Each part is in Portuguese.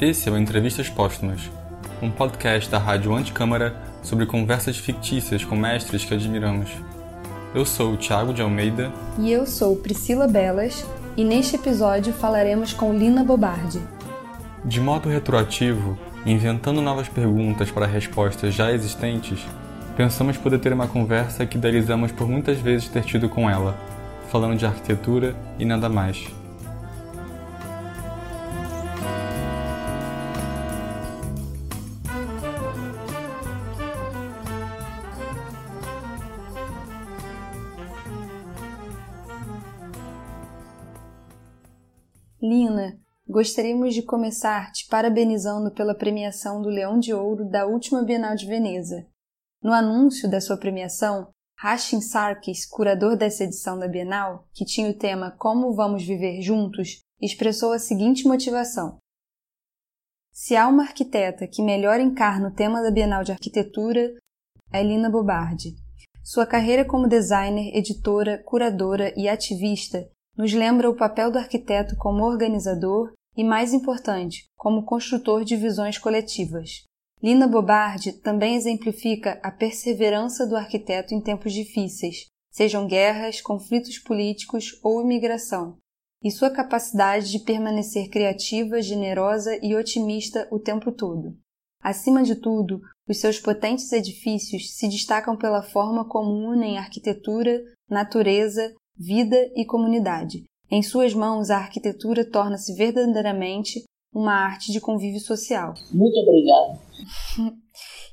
Esse é o Entrevistas Póstumas, um podcast da Rádio Anticâmara sobre conversas fictícias com mestres que admiramos. Eu sou o Thiago de Almeida. E eu sou Priscila Belas, e neste episódio falaremos com Lina Bobardi. De modo retroativo, inventando novas perguntas para respostas já existentes, pensamos poder ter uma conversa que idealizamos por muitas vezes ter tido com ela, falando de arquitetura e nada mais. Lina, gostaríamos de começar te parabenizando pela premiação do Leão de Ouro da última Bienal de Veneza. No anúncio da sua premiação, Hashim Sarkis, curador dessa edição da Bienal, que tinha o tema Como Vamos Viver Juntos, expressou a seguinte motivação: Se há uma arquiteta que melhor encarna o tema da Bienal de Arquitetura, é Lina Bobardi. Sua carreira como designer, editora, curadora e ativista nos lembra o papel do arquiteto como organizador e, mais importante, como construtor de visões coletivas. Lina Bobardi também exemplifica a perseverança do arquiteto em tempos difíceis, sejam guerras, conflitos políticos ou imigração, e sua capacidade de permanecer criativa, generosa e otimista o tempo todo. Acima de tudo, os seus potentes edifícios se destacam pela forma como unem arquitetura, natureza, vida e comunidade. Em suas mãos, a arquitetura torna-se verdadeiramente uma arte de convívio social. Muito obrigada.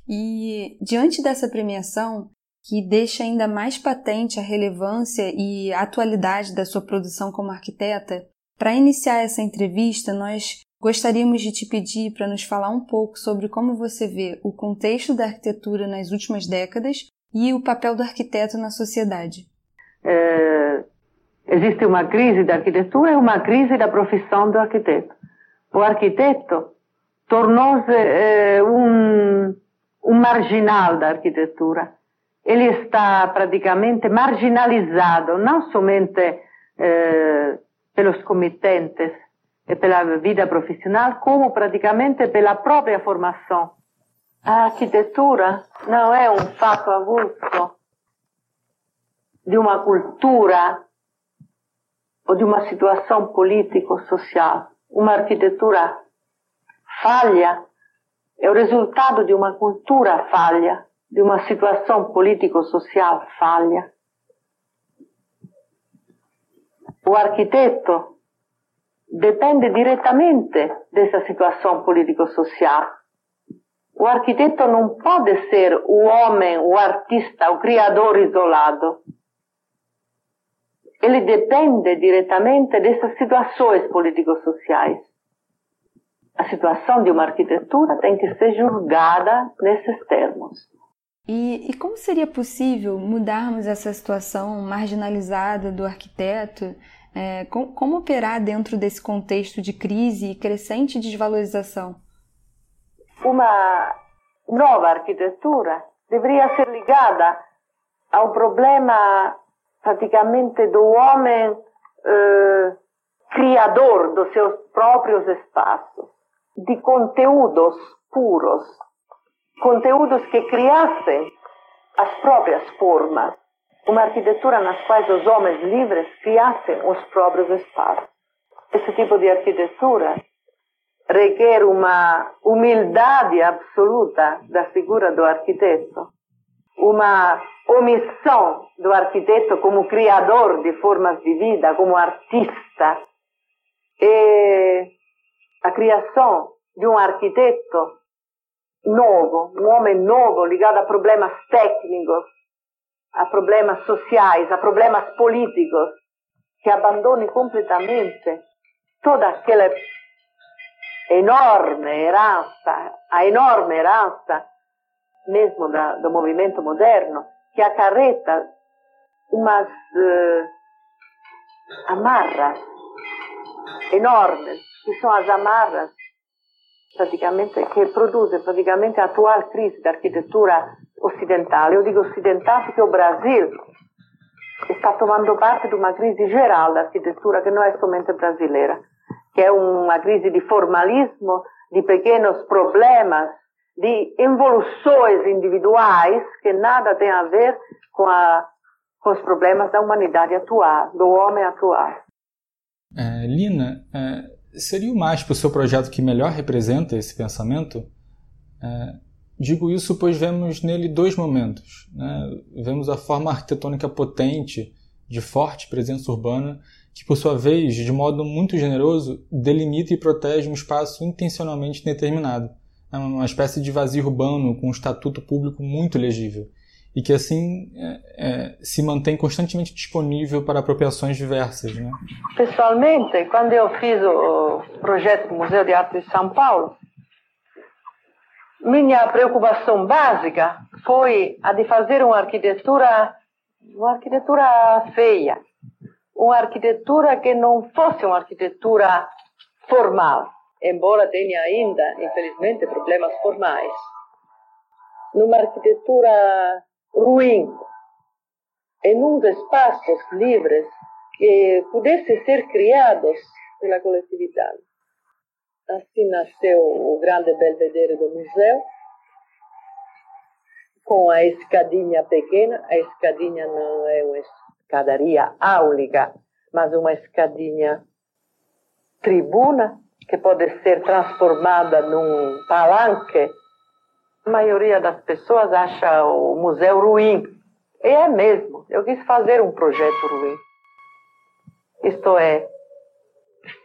e diante dessa premiação, que deixa ainda mais patente a relevância e a atualidade da sua produção como arquiteta, para iniciar essa entrevista, nós gostaríamos de te pedir para nos falar um pouco sobre como você vê o contexto da arquitetura nas últimas décadas e o papel do arquiteto na sociedade. É, existe uma crise da arquitetura e uma crise da profissão do arquiteto. O arquiteto tornou-se é, um, um marginal da arquitetura. Ele está praticamente marginalizado, não somente é, pelos comitentes e pela vida profissional, como praticamente pela própria formação. A arquitetura não é um fato avulso de uma cultura ou de uma situação político-social. Uma arquitetura falha é o resultado de uma cultura falha, de uma situação político-social falha. O arquiteto depende diretamente dessa situação político-social. O arquiteto não pode ser o homem, o artista, o criador isolado ele depende diretamente dessas situações político-sociais. A situação de uma arquitetura tem que ser julgada nesses termos. E, e como seria possível mudarmos essa situação marginalizada do arquiteto? É, com, como operar dentro desse contexto de crise e crescente desvalorização? Uma nova arquitetura deveria ser ligada ao problema praticamente do homem eh, criador dos seus próprios espaços, de conteúdos puros, conteúdos que criassem as próprias formas, uma arquitetura nas quais os homens livres criassem os próprios espaços. Esse tipo de arquitetura requer uma humildade absoluta da figura do arquiteto, uma omissão do arquiteto como criador de formas de vida, como artista, e a criação de um arquiteto novo, um homem novo ligado a problemas técnicos, a problemas sociais, a problemas políticos, que abandone completamente toda aquela enorme herança, a enorme herança mesmo da, do movimento moderno, que acarreta umas uh, amarras enormes, que são as amarras praticamente, que produzem praticamente a atual crise da arquitetura ocidental. Eu digo ocidental porque o Brasil está tomando parte de uma crise geral da arquitetura que não é somente brasileira, que é uma crise de formalismo de pequenos problemas, de evoluções individuais que nada tem a ver com, a, com os problemas da humanidade atual, do homem atual. É, Lina, é, seria o MASP o seu projeto que melhor representa esse pensamento? É, digo isso pois vemos nele dois momentos. Né? Vemos a forma arquitetônica potente, de forte presença urbana, que por sua vez, de modo muito generoso, delimita e protege um espaço intencionalmente determinado. É uma espécie de vazio urbano com um estatuto público muito legível. E que assim é, é, se mantém constantemente disponível para apropriações diversas, né? Pessoalmente, quando eu fiz o projeto do Museu de Arte de São Paulo, minha preocupação básica foi a de fazer uma arquitetura, uma arquitetura feia, uma arquitetura que não fosse uma arquitetura formal, embora tenha ainda, infelizmente, problemas formais. Numa arquitetura ruim, em uns espaços livres que pudessem ser criados pela coletividade. Assim nasceu o grande belvedere do museu, com a escadinha pequena. A escadinha não é uma escadaria áulica, mas uma escadinha tribuna que pode ser transformada num palanque. A maioria das pessoas acha o museu ruim. E é mesmo. Eu quis fazer um projeto ruim. Isto é,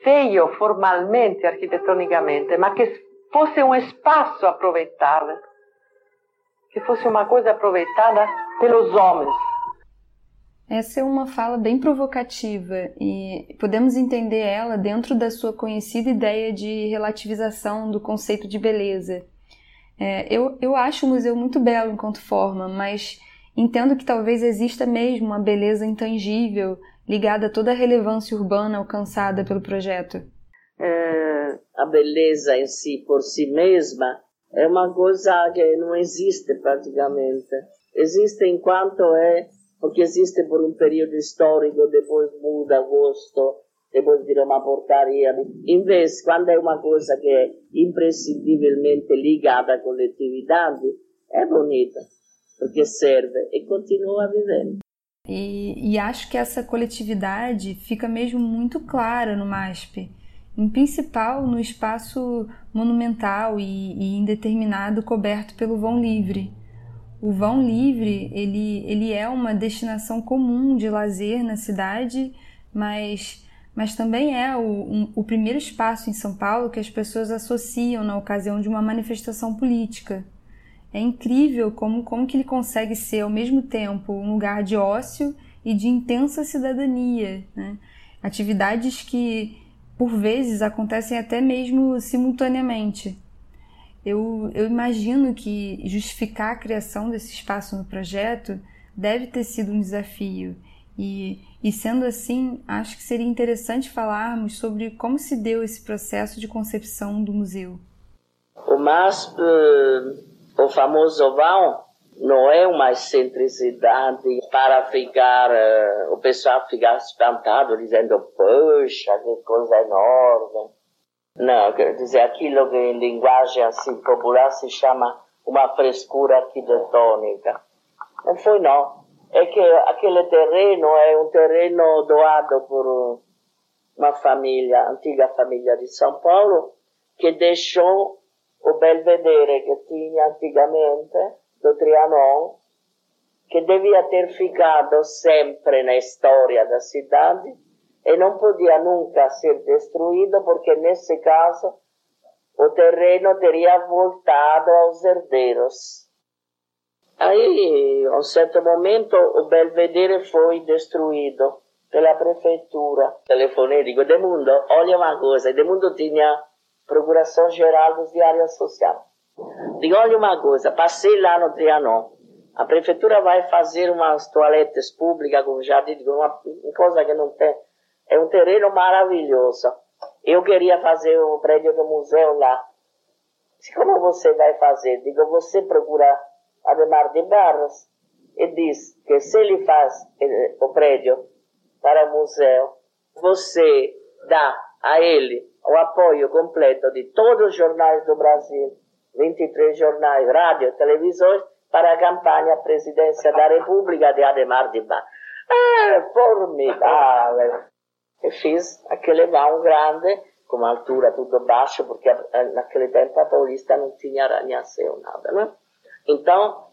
feio formalmente, arquitetonicamente, mas que fosse um espaço aproveitado, que fosse uma coisa aproveitada pelos homens. Essa é uma fala bem provocativa e podemos entender ela dentro da sua conhecida ideia de relativização do conceito de beleza. É, eu, eu acho o museu muito belo enquanto forma, mas entendo que talvez exista mesmo uma beleza intangível ligada a toda a relevância urbana alcançada pelo projeto. É, a beleza em si, por si mesma, é uma coisa que não existe praticamente. Existe enquanto é porque existe por um período histórico, depois muda gosto, depois vira uma porcaria. Em vez, quando é uma coisa que é imprescindivelmente ligada à coletividade, é bonita, porque serve e continua vivendo. E, e acho que essa coletividade fica mesmo muito clara no MASP, em principal no espaço monumental e, e indeterminado coberto pelo vão livre o vão livre ele, ele é uma destinação comum de lazer na cidade, mas, mas também é o, um, o primeiro espaço em São Paulo que as pessoas associam na ocasião de uma manifestação política. É incrível como, como que ele consegue ser ao mesmo tempo um lugar de ócio e de intensa cidadania. Né? Atividades que, por vezes, acontecem até mesmo simultaneamente eu, eu imagino que justificar a criação desse espaço no projeto deve ter sido um desafio. E, e sendo assim, acho que seria interessante falarmos sobre como se deu esse processo de concepção do museu. O MASP, o famoso vão, não é uma excentricidade para ficar, uh, o pessoal ficar espantado, dizendo, poxa, que coisa enorme. Quer dizer, aquilo que em linguagem assim popular se chama uma frescura arquitetônica. Não foi não. É que aquele terreno é um terreno doado por uma família, antiga família de São Paulo, que deixou o belvedere que tinha antigamente, do Trianon, que devia ter ficado sempre na história da cidade, e não podia nunca ser destruído porque nesse caso o terreno teria voltado aos herdeiros. Aí, a um certo momento, o belvedere foi destruído pela prefeitura. Telefonei e digo, Demundo, olha uma coisa, Demundo tinha procuração geral dos diários sociais. Digo, olha uma coisa, passei lá no Trianon. A prefeitura vai fazer umas toaletes públicas com uma, uma coisa que não tem é um terreno maravilhoso. Eu queria fazer o prédio do museu lá. Como você vai fazer? Digo, você procura Ademar de Barros e diz que se ele faz eh, o prédio para o museu, você dá a ele o apoio completo de todos os jornais do Brasil, 23 jornais, rádio, televisões, para a campanha à presidência da República de Ademar de Bar. É formidável. E fiz aquele vão grande, com uma altura tudo baixo, porque naquele tempo a Paulista não tinha arranha-céu, nada, né? Então,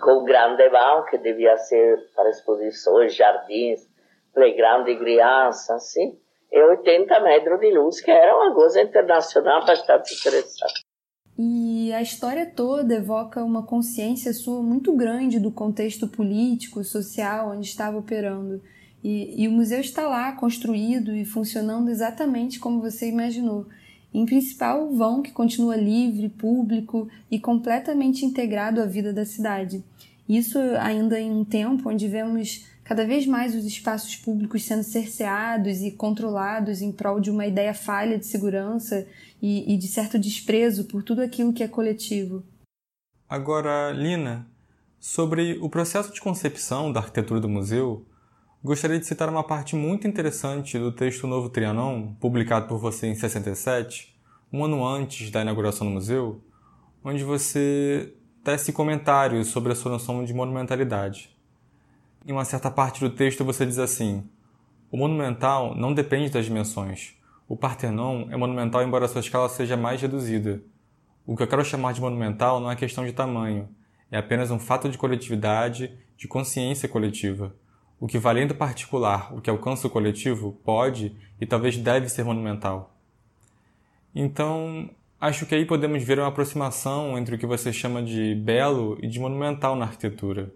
com o grande vão, que devia ser para exposições, jardins, playground de crianças, assim, e 80 metros de luz, que era uma coisa internacional bastante interessante. E a história toda evoca uma consciência sua muito grande do contexto político, social onde estava operando. E, e, o museu está lá, construído e funcionando exatamente como você imaginou. Em principal, o vão que continua livre, público e completamente integrado à vida da cidade. Isso ainda em um tempo onde vemos cada vez mais os espaços públicos sendo cerceados e controlados em prol de uma ideia falha de segurança e, e de certo desprezo por tudo aquilo que é coletivo. Agora, Lina, sobre o processo de concepção da arquitetura do museu, gostaria de citar uma parte muito interessante do texto Novo Trianon, publicado por você em 67, um ano antes da inauguração do museu, onde você tece comentários sobre a sua noção de monumentalidade. Em uma certa parte do texto você diz assim: O monumental não depende das dimensões. O Partenon é monumental embora sua escala seja mais reduzida. O que eu quero chamar de monumental não é questão de tamanho, é apenas um fato de coletividade, de consciência coletiva. O que além do particular, o que alcança o coletivo, pode e talvez deve ser monumental. Então, acho que aí podemos ver uma aproximação entre o que você chama de belo e de monumental na arquitetura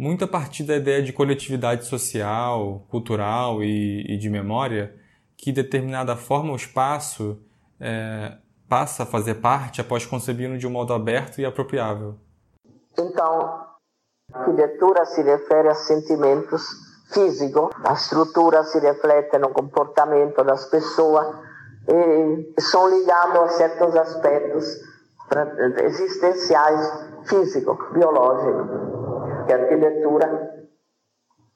muito a partir da ideia de coletividade social, cultural e, e de memória, que determinada forma o espaço é, passa a fazer parte após concebido de um modo aberto e apropriável. Então, arquitetura se refere a sentimentos físicos, a estrutura se reflete no comportamento das pessoas e são ligados a certos aspectos existenciais físicos, biológicos que a arquitetura,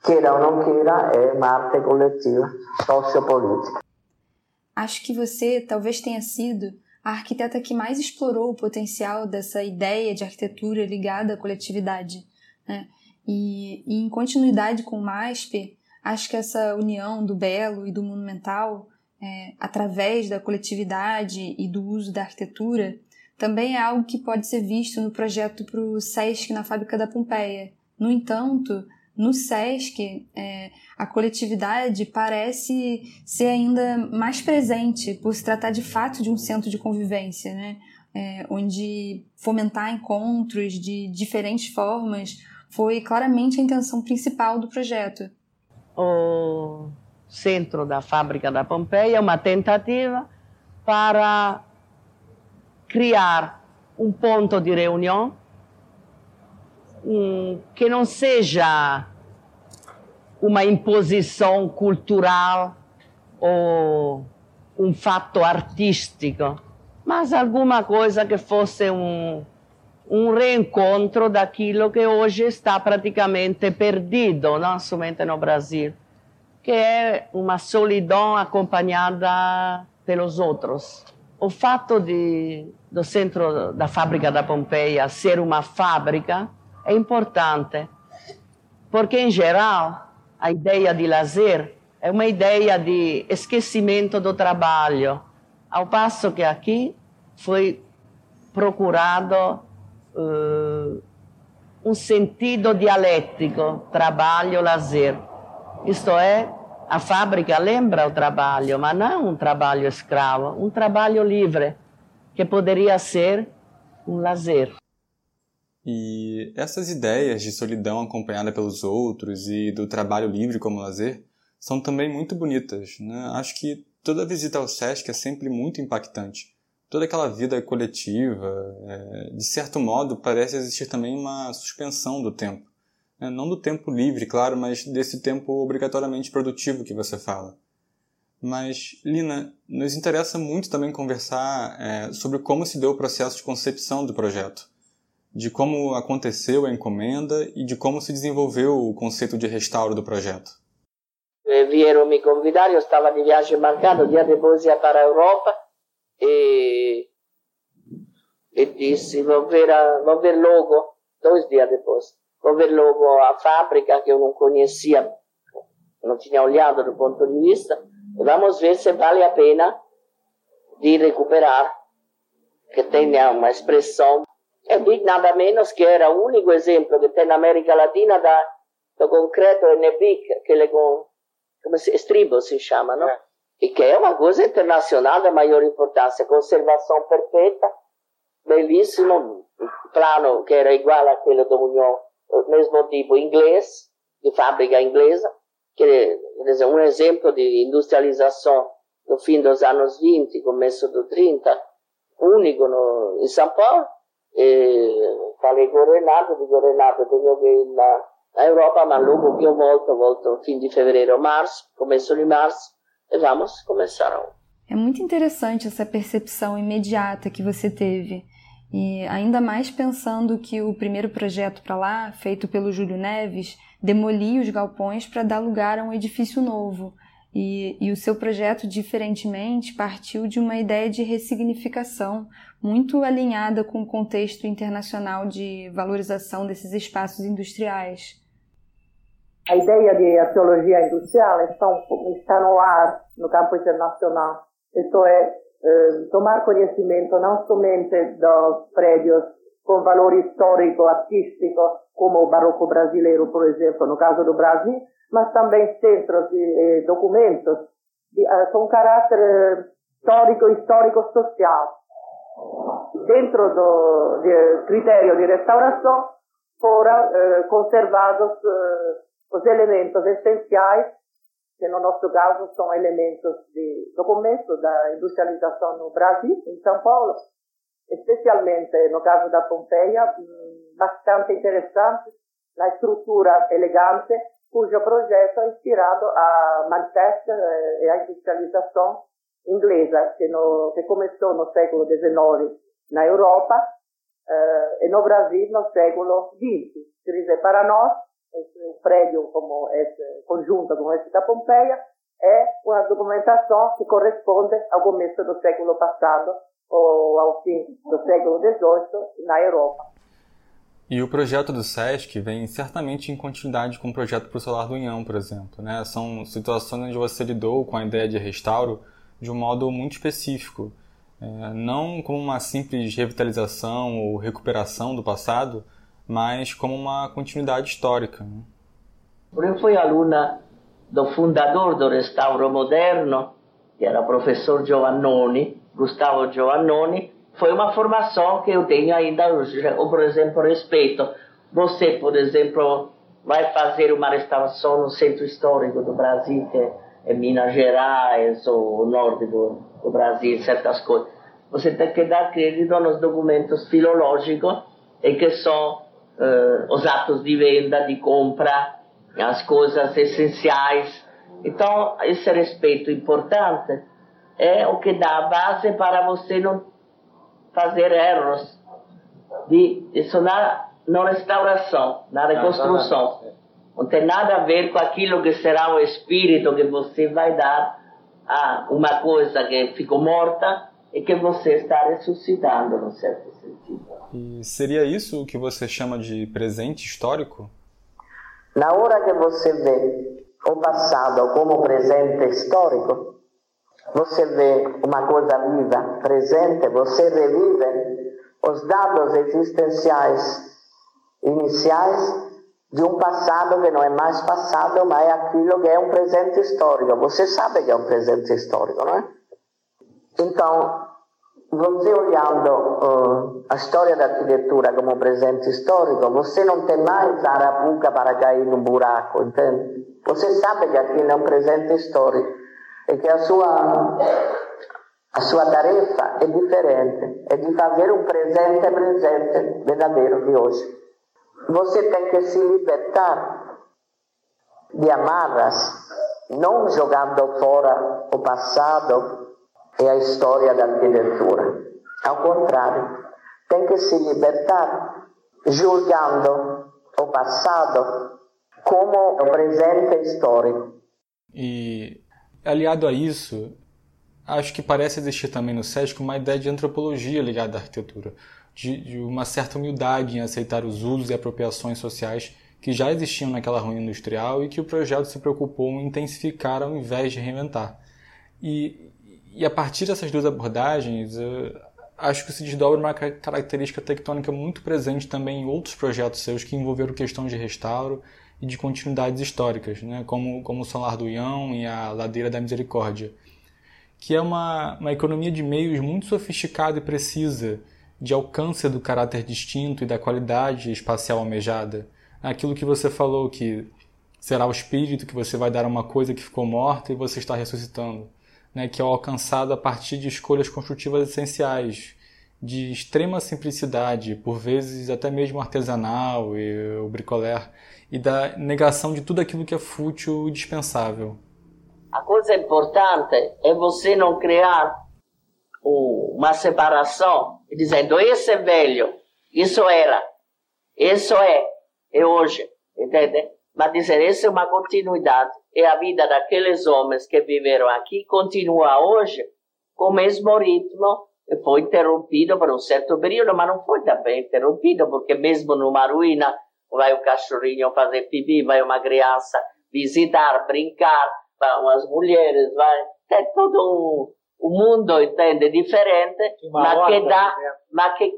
queira ou não queira, é uma arte coletiva sociopolítica. Acho que você talvez tenha sido a arquiteta que mais explorou o potencial dessa ideia de arquitetura ligada à coletividade. Né? E, e, em continuidade com o MASP, acho que essa união do belo e do monumental, é, através da coletividade e do uso da arquitetura, também é algo que pode ser visto no projeto para o SESC na Fábrica da Pompeia. No entanto, no SESC, é, a coletividade parece ser ainda mais presente por se tratar de fato de um centro de convivência, né? É, onde fomentar encontros de diferentes formas foi claramente a intenção principal do projeto. O centro da fábrica da Pompeia é uma tentativa para criar um ponto de reunião que não seja uma imposição cultural ou um fato artístico, mas alguma coisa que fosse um, um reencontro daquilo que hoje está praticamente perdido, não somente no Brasil, que é uma solidão acompanhada pelos outros. O fato do centro da fábrica da Pompeia ser uma fábrica é importante, porque, em geral, a ideia de lazer é uma ideia de esquecimento do trabalho, ao passo que aqui foi procurado uh, um sentido dialético, trabalho-lazer. Isto é, a fábrica lembra o trabalho, mas não um trabalho escravo, um trabalho livre, que poderia ser um lazer. E essas ideias de solidão acompanhada pelos outros e do trabalho livre como lazer são também muito bonitas. Né? Acho que toda visita ao SESC é sempre muito impactante. Toda aquela vida coletiva, é, de certo modo, parece existir também uma suspensão do tempo. Né? Não do tempo livre, claro, mas desse tempo obrigatoriamente produtivo que você fala. Mas, Lina, nos interessa muito também conversar é, sobre como se deu o processo de concepção do projeto de como aconteceu a encomenda e de como se desenvolveu o conceito de restauro do projeto. vieram me convidar, eu estava de viagem marcado, dia depois ia para a Europa e, e disse, vou ver, a, vou ver logo, dois dias depois, vou ver logo a fábrica que eu não conhecia, não tinha olhado do ponto de vista, e vamos ver se vale a pena de recuperar, que tenha uma expressão. Eu vi nada menos que era o único exemplo que tem na América Latina da, do concreto NBIC, aquele com como se, estribo se chama, não? É. E que é uma coisa internacional da maior importância, conservação perfeita, belíssimo, plano que era igual àquele do União, mesmo tipo inglês, de fábrica inglesa, que é um exemplo de industrialização no fim dos anos 20, começo do 30, único no, em São Paulo. E falei com o Renato, digo, Renato, tenho que ir na, Europa, mas logo que eu volto, volto fim de fevereiro, março, começo de março, vamos começar. É muito interessante essa percepção imediata que você teve. E ainda mais pensando que o primeiro projeto para lá, feito pelo Júlio Neves, demolia os galpões para dar lugar a um edifício novo. E, e, o seu projeto, diferentemente, partiu de uma ideia de ressignificação muito alinhada com o contexto internacional de valorização desses espaços industriais. A ideia de arqueologia industrial está, está no ar no campo internacional. Isto é, eh, tomar conhecimento não somente dos prédios com valor histórico, artístico, como o barroco brasileiro, por exemplo, no caso do Brasil, mas também centros de eh, documentos eh, com caráter histórico, histórico-social. Dentro do de, critério de restauração foram eh, conservados eh, os elementos essenciais, que no nosso caso são elementos de, do começo da industrialização no Brasil, em São Paulo, especialmente no caso da Pompeia, hum, bastante interessante, na estrutura elegante, cujo projeto é inspirado a Manchester eh, e a industrialização inglesa, que, no, que começou no século XIX na Europa eh, e no Brasil no século XX. Quer dizer, para nós, um prédio como esse, conjunto como esse da Pompeia, é uma documentação que corresponde ao começo do século passado ou ao fim do século XVIII na Europa. E o projeto do SESC vem certamente em continuidade com o projeto para o Solar do União, por exemplo. Né? São situações onde você lidou com a ideia de restauro de um modo muito específico, é, não como uma simples revitalização ou recuperação do passado, mas como uma continuidade histórica. Né? Eu fui aluna do fundador do restauro moderno, que era o professor Giovannoni, Gustavo Giovannoni. Foi uma formação que eu tenho ainda hoje. Por exemplo, respeito. Você, por exemplo, vai fazer uma restauração no centro histórico do Brasil, que é Minas Gerais ou o norte do, do Brasil, certas coisas. Você tem que dar crédito nos documentos filológicos e que são uh, os atos de venda, de compra, as coisas essenciais. Então, esse respeito importante é o que dá a base para você não fazer erros de isso na, na restauração, na reconstrução. Não tem nada a ver com aquilo que será o espírito que você vai dar a uma coisa que ficou morta e que você está ressuscitando, no certo sentido. E seria isso o que você chama de presente histórico? Na hora que você vê o passado como presente histórico, você vê uma coisa viva, presente, você revive os dados existenciais iniciais de um passado que não é mais passado, mas é aquilo que é um presente histórico. Você sabe que é um presente histórico, não é? Então, você olhando uh, a história da arquitetura como presente histórico, você não tem mais arapuca para cair num buraco, entende? Você sabe que aquilo é um presente histórico e que a sua, a sua tarefa é diferente, é de fazer um presente presente verdadeiro de hoje. Você tem que se libertar de amarras, não jogando fora o passado é a história da arquitetura. Ao contrário, tem que se libertar julgando o passado como o presente histórico. E aliado a isso, acho que parece existir também no SESC uma ideia de antropologia ligada à arquitetura, de, de uma certa humildade em aceitar os usos e apropriações sociais que já existiam naquela ruína industrial e que o projeto se preocupou em intensificar ao invés de reinventar. E, e a partir dessas duas abordagens, acho que se desdobra uma característica tectônica muito presente também em outros projetos seus que envolveram questões de restauro e de continuidades históricas, né? como, como o Solar do Ião e a Ladeira da Misericórdia, que é uma, uma economia de meios muito sofisticada e precisa, de alcance do caráter distinto e da qualidade espacial almejada, aquilo que você falou que será o espírito que você vai dar a uma coisa que ficou morta e você está ressuscitando, né, que é alcançado a partir de escolhas construtivas essenciais, de extrema simplicidade, por vezes até mesmo artesanal e o bricolé, e da negação de tudo aquilo que é fútil e dispensável. A coisa importante é você não criar uma separação dizendo esse é velho, isso era, isso é, é hoje, entende? Mas dizer, essa é uma continuidade. E a vida daqueles homens que viveram aqui continua hoje com o mesmo ritmo. Foi interrompido por um certo período, mas não foi também interrompido, porque mesmo numa ruína vai o cachorrinho fazer pipi, vai uma criança visitar, brincar, vão as mulheres, vai. É todo um, um mundo, entende? Diferente, mas que, dá, mas que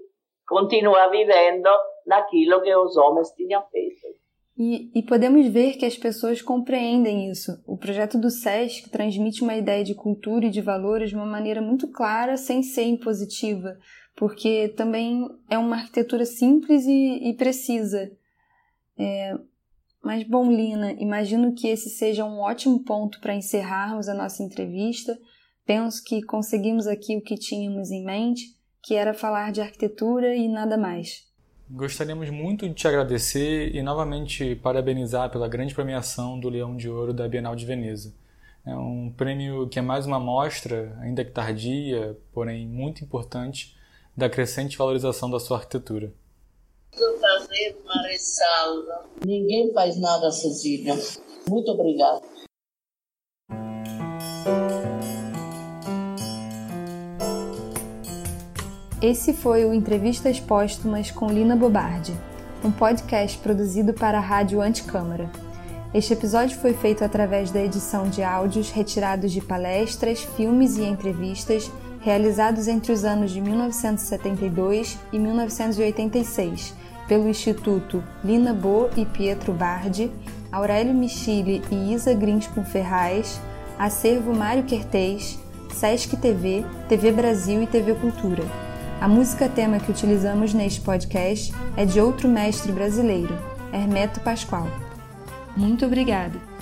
continua vivendo naquilo que os homens tinham feito. E, e, podemos ver que as pessoas compreendem isso. O projeto do SESC transmite uma ideia de cultura e de valores de uma maneira muito clara, sem ser impositiva, porque também é uma arquitetura simples e, e precisa. É, mas, bom, Lina, imagino que esse seja um ótimo ponto para encerrarmos a nossa entrevista. Penso que conseguimos aqui o que tínhamos em mente, que era falar de arquitetura e nada mais. Gostaríamos muito de te agradecer e novamente parabenizar pela grande premiação do Leão de Ouro da Bienal de Veneza. É um prêmio que é mais uma mostra, ainda que tardia, porém muito importante, da crescente valorização da sua arquitetura. Fazer uma ressalva. Ninguém faz nada sozinho. Muito obrigada. Esse foi o Entrevistas Póstumas com Lina Bobardi, um podcast produzido para a Rádio Anticâmara. Este episódio foi feito através da edição de áudios retirados de palestras, filmes e entrevistas realizados entre os anos de 1972 e 1986 pelo Instituto Lina Bo e Pietro Bardi, Aurélio Michile e Isa Grinspoon Ferraz, Acervo Mário Quertez, Sesc TV, TV Brasil e TV Cultura. A música tema que utilizamos neste podcast é de outro mestre brasileiro, Hermeto Pascoal. Muito obrigada!